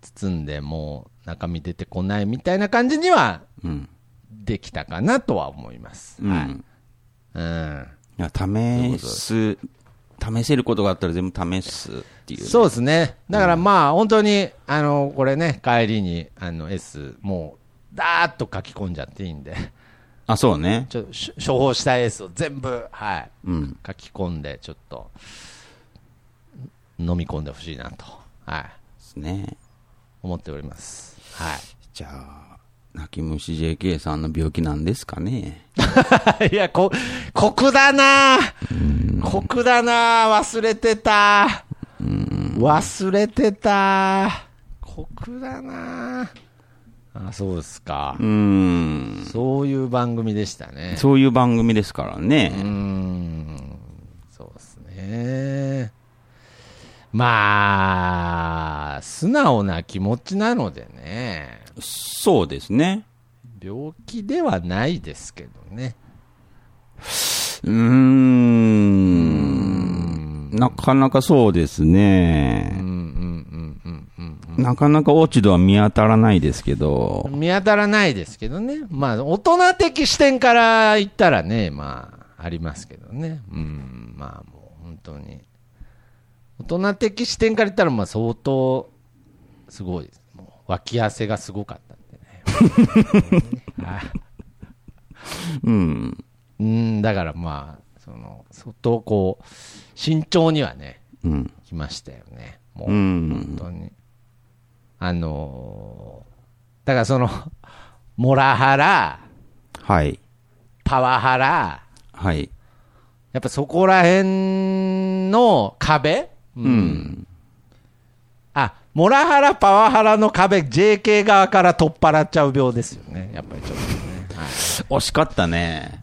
包んで、もう中身出てこないみたいな感じにはうん。できたかなとは思います。うん。はい。うん。いや、試す、試せることがあったら全部試すっていうね、そうですね。だからまあ、本当に、あの、これね、帰りに、あの、S、もう、ダーッと書き込んじゃっていいんで、あ、そうね。ちょっとし処方した S を全部、はい、うん。書き込んで、ちょっと、飲み込んでほしいなと、はい、ですね。思っております。はい。じゃあ、泣き虫 JK さんの病気なんですかね。いや、こ、酷だな酷だな忘れてた。忘れてた。酷だなあ、そうですかう。ーん。そういう番組でしたね。そういう番組ですからね。ん。そうですね。まあ、素直な気持ちなのでね。そうですね。病気ではないですけどね。うーん。なかなかそうですね。なかなか落ち度は見当たらないですけど。見当たらないですけどね。まあ、大人的視点から言ったらね、まあ、ありますけどね。うん、まあもう本当に。大人的視点から言ったら、まあ相当、すごいです。もう脇汗がすごかったんでね。はいうん。うん、だからまあ、その、相当こう、慎重にはね、うん。来ましたよね。もう、うん本当に。あのーだからその、モラハラ、はい。パワハラ、はい。やっぱそこら辺の壁、うん。あ、モラハラ、パワハラの壁、JK 側から取っ払っちゃう病ですよね。やっぱりちょっとね。はい惜しかったね。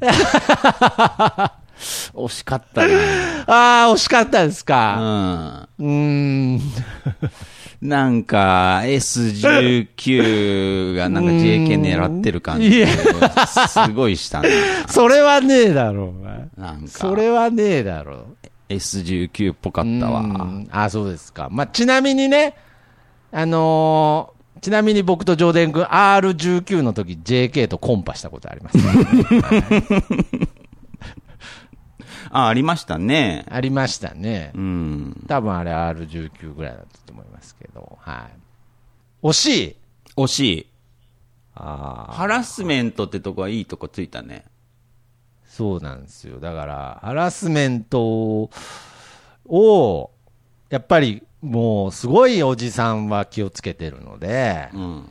惜しかったね。ああ、惜しかったですうか。ん。うーん。なんか S19 がなんか JK 狙ってる感じすごいしたな。それはねえだろ、お前。なんかそれはねえだろ。S19 っぽかったわ。うんあ、そうですか。まあ、ちなみにね、あのーちなみに僕と上田君 R19 の時 JK とコンパしたことあります、あ、ありましたね。ありましたねう。ん。多分あれ R19 ぐらいだったと思いますけど、はい。惜しい惜しい。ああ、ハラスメントってとこはいいとこついたね。そうなんですよ。だから、ハラスメントを、やっぱりもうすごいおじさんは気をつけてるので、うん。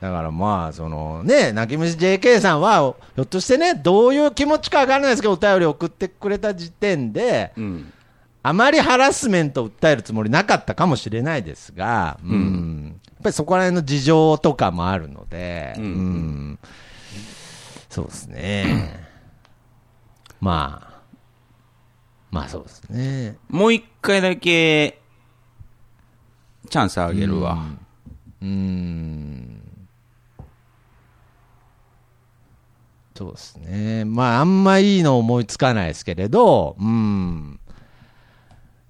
だからまあ、そのね、泣き虫 JK さんは、ひょっとしてね、どういう気持ちかわからないですけど、お便り送ってくれた時点で、うん。あまりハラスメントを訴えるつもりなかったかもしれないですが、うん。やっぱりそこら辺の事情とかもあるので、うんうんそうですね。まあ、まあそうですね。もう一回だけ、チャンスあげるわ。うーん。そうですね。まあ、あんまいいの思いつかないですけれど、うん。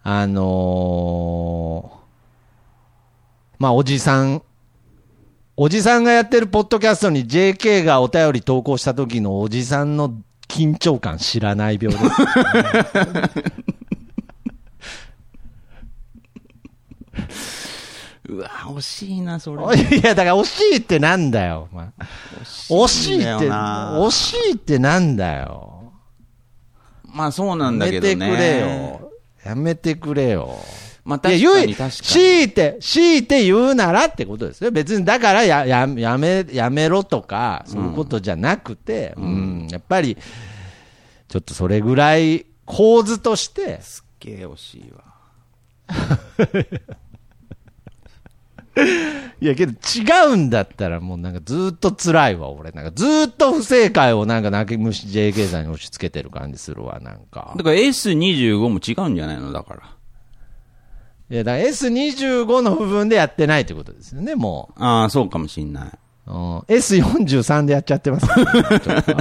あのーまあ、おじさん、おじさんがやってるポッドキャストに JK がお便り投稿した時のおじさんの緊張感知らない病です。うわ、惜しいな、それ。いや、だから惜しいってなんだよ、お前。惜しいって、惜しいってなんだよ。まあそうなやんだけどね。めてくれよ。やめてくれよ。まあ確かに確かに。強いて、強いて言うならってことですよ。別にだからや、や、やめ、やめろとか、そういうことじゃなくて、うん、やっぱり、ちょっとそれぐらい構図として、すっげえ惜しいわ。いやけど違うんだったらもうなんかずっと辛いわ、俺。なんかずっと不正解をなんか泣き虫 JK さんに押し付けてる感じするわ、なんかだ。から S25 も違うんじゃないの？だから。いや、だから S25 の部分でやってないってことですよね、もああ、そうかもしんない。う。うん S43 でやっちゃってますから、ちょっと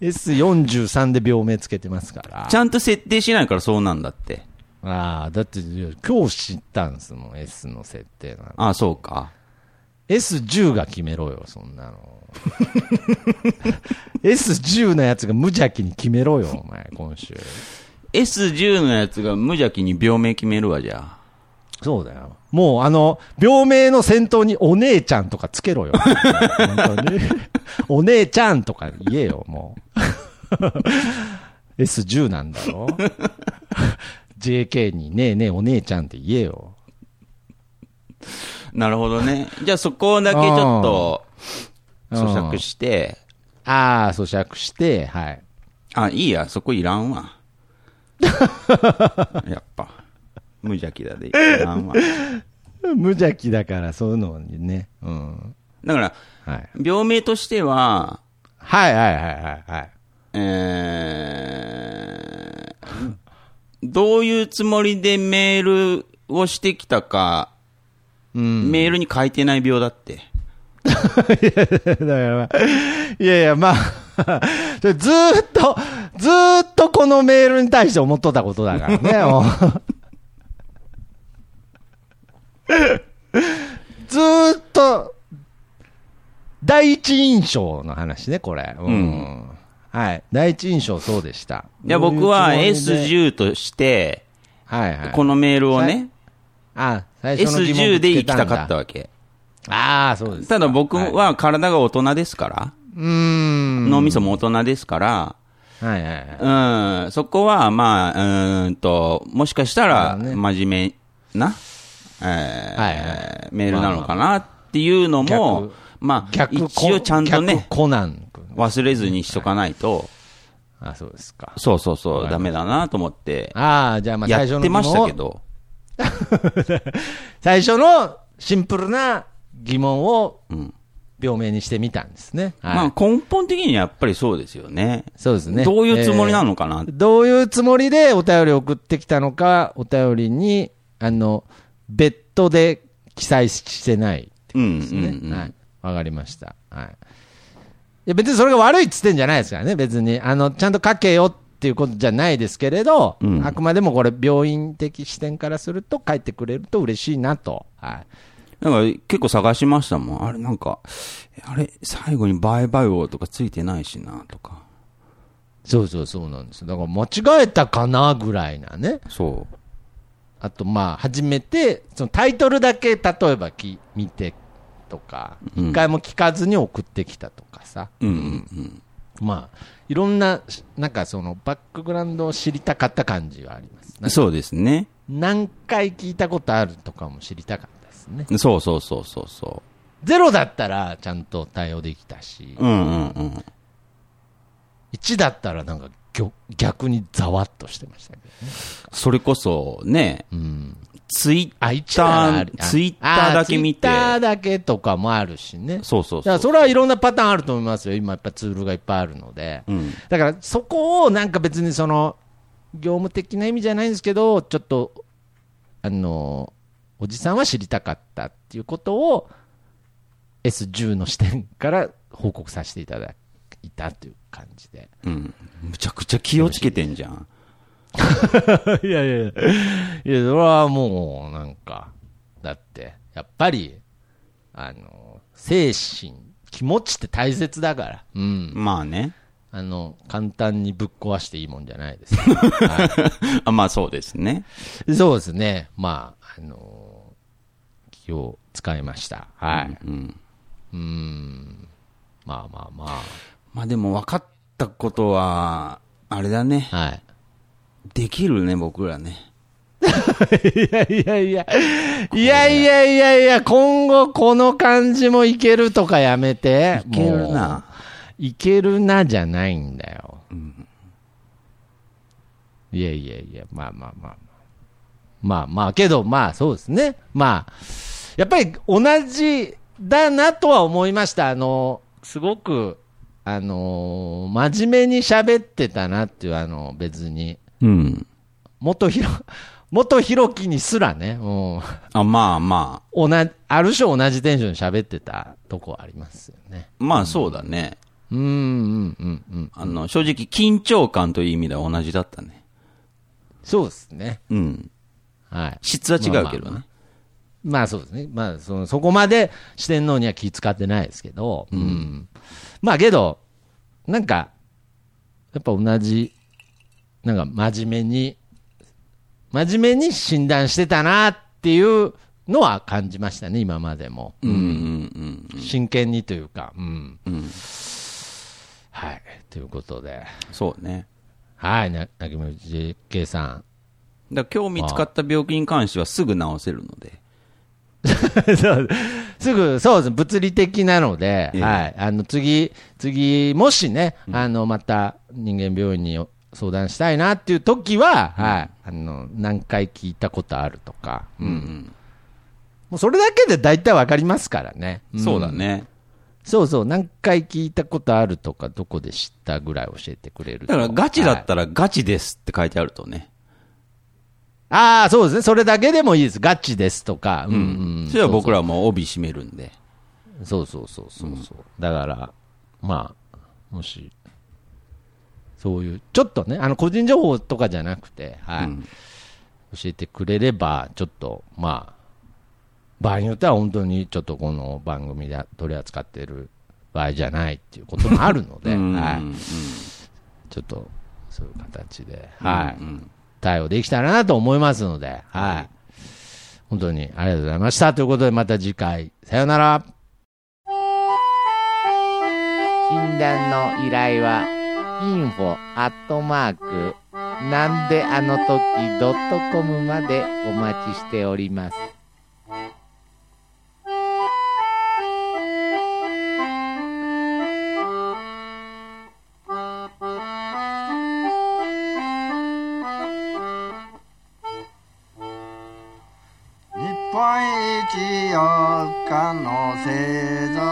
S43 で病名つけてますから。ちゃんと設定しないからそうなんだって。ああ、だって、今日知ったんですもん、S の設定なんてああ、そうか。S10 が決めろよ、そんなの。S10 のやつが無邪気に決めろよ、お前、今週。S10 のやつが無邪気に病名決めるわ、じゃあ。そうだよ。もう、あの、病名の先頭にお姉ちゃんとかつけろよ。本当に。お姉ちゃんとか言えよ、もう。S10 なんだろ ?JK にねえねえお姉ちゃんって言えよ。なるほどね。じゃあそこだけちょっと、うん咀嚼して、ああ、咀嚼して、はい。あ、いいや、そこいらんわ。やっぱ。無邪気だで、いらんわ。無邪気だから、そういうのにね。うん。だから、はい。病名としては、はいはいはいはいはい。えー、どういうつもりでメールをしてきたか、うん。メールに書いてない病だって。いやいや、まあ、ずーっと、ずーっとこのメールに対して思っとったことだからね。ずーっと、第一印象の話ね、これ。うん。うんはい。第一印象そうでした。いや、僕はどういうつもりで？S10 として、はいはい。このメールをね、あ、最初の疑問 S10 で行きたかったわけ。ああ、そうですか。ただ僕は体が大人ですから、うーん。脳みそも大人ですから、はいはいはい。うん、そこは、まあ、うーんと、もしかしたら、真面目な、えーはいはいメールなのかなっていうのも、逆まあ、逆一応ちゃんとね逆、コナン君。忘れずにしとかないと、あ、そうですか。そうそうそう、わかりダメだなと思って、ああ、じゃあまあや最初のってましたけ。ど、最初のシンプルな疑問をうん。病名にしてみたんですね。はい。まあ、根本的にやっぱりそうですよね。そうですね。どういうつもりなのかな、えーどういうつもりでお便りを送ってきたのか、お便りに、あの、別途で記載してないうんですね。うんうんはい。わかりました。はい。いや、別にそれが悪いっつってんじゃないですからね、別に。あの、ちゃんと書けよっていうことじゃないですけれど、うんあくまでもこれ、病院的視点からすると、書いてくれると嬉しいなと。はい。なんか結構探しましたもん。あれなんか、あれ、最後にバイバイ王とかついてないしな、とか。そうそうそうなんです。だから間違えたかなぐらいなね。そう。あと、まあ、初めて、そのタイトルだけ、例えばき見てとか、うん一回も聞かずに送ってきたとかさ。うんうんうん。まあ、いろんな、なんかその、バックグラウンドを知りたかった感じはあります。そうですね。何回聞いたことあるとかも知りたかったですね。そうそうそうそうそゼロだったらちゃんと対応できたし、う。うんうんうん。1だったらなんか逆にざわっとしてましたけどね。それこそね、うん。ツイあ、ッ1ならあター、ツイッターだけ見てあツイッターだけとかもあるしね。そうそうそう。だからそれはいろんなパターンあると思いますよ。今やっぱツールがいっぱいあるので。うん。だからそこをなんか別にその、業務的な意味じゃないんですけど、ちょっと、あの、おじさんは知りたかったっていうことを、S10 の視点から報告させていただいたという感じで。うん。むちゃくちゃ気をつけてんじゃん。いやいやいや、いや、それはもう、なんか、だって、やっぱり、あの、精神、気持ちって大切だから。うん。まあね。あの、簡単にぶっ壊していいもんじゃないですよ。はあまあそうですね。い、そうですね。まあ、あの気を使いました。はい。うん。うーん。まあまあままあでも分かったことは、あれだね。あ。はい。できるね、僕らね。いやいやいや、いやいやいやいや、今後この感じもいけるとかやめて。いけるな。いけるなじゃないんだよ。いやいやいや、まあまあまあまあ。まあまあ、けどまあそうですね。まあ、やっぱり同じだなとは思いました。あの、すごく、あの真面目に喋ってたなっていう、あの、別に。うん。元ひろ、元ひろきにすらね、もう、あ、まあま同じ、ある種同じテンションで喋ってたとこありますよね。あ。まあそうだね。うん、うん、うん、うん。あの、正直緊張感という意味では同じだったね。そうですね。うん。はい。質は違うけどまあまあまあね。まあそうですね。まあその、そこまで四天王には気使ってないですけど、うん。まあけど、なんか、やっぱ同じ、なんか真面目に、真面目に診断してたなっていうのは感じましたね、今までも。うんうんうん。真剣にというか、うん。うん。はい。ということで、そうね。はい、な泣き虫 JK さん。だ今日見つかった病気に関してはすぐ治せるので。そうすぐ、そうです。物理的なので、ええはい。あの、次、次、もしね、あの、また人間病院に相談したいなっていう時は、はい。あの、何回聞いたことあるとか、うん。うんもうそれだけで大体わかりますからね。うん。そうだん。ね。そうそう。何回聞いたことあるとか、どこで知ったぐらい教えてくれるとだからガチだはいったらガチですって書いてあるとね。ああ、そうですね。それだけでもいいです。ガチですとか。うん、うん。それは僕らはもう帯締めるんで。そうそうそうそうそう、だから、まあ、もし、そういう、ちょっとね、あの個人情報とかじゃなくて、はい。うん。教えてくれれば、ちょっと、まあ、場合によっては本当にちょっとこの番組で取り扱っている場合じゃないっていうこともあるので、うん。はい、うん。ちょっとそういう形で、はい。うん対応できたらなと思いますので、はい、本当にありがとうございました。ということで、また次回、さようなら。診断の依頼は、info アットマーク、なんであの時ドットコムまでお待ちしております。日本一四日の製材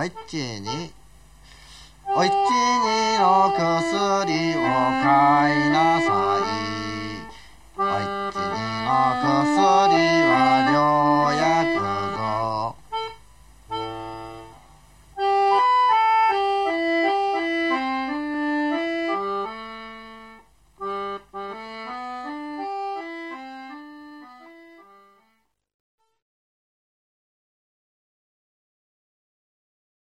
おいちにおいちにの薬を買いなさい。おいちにの薬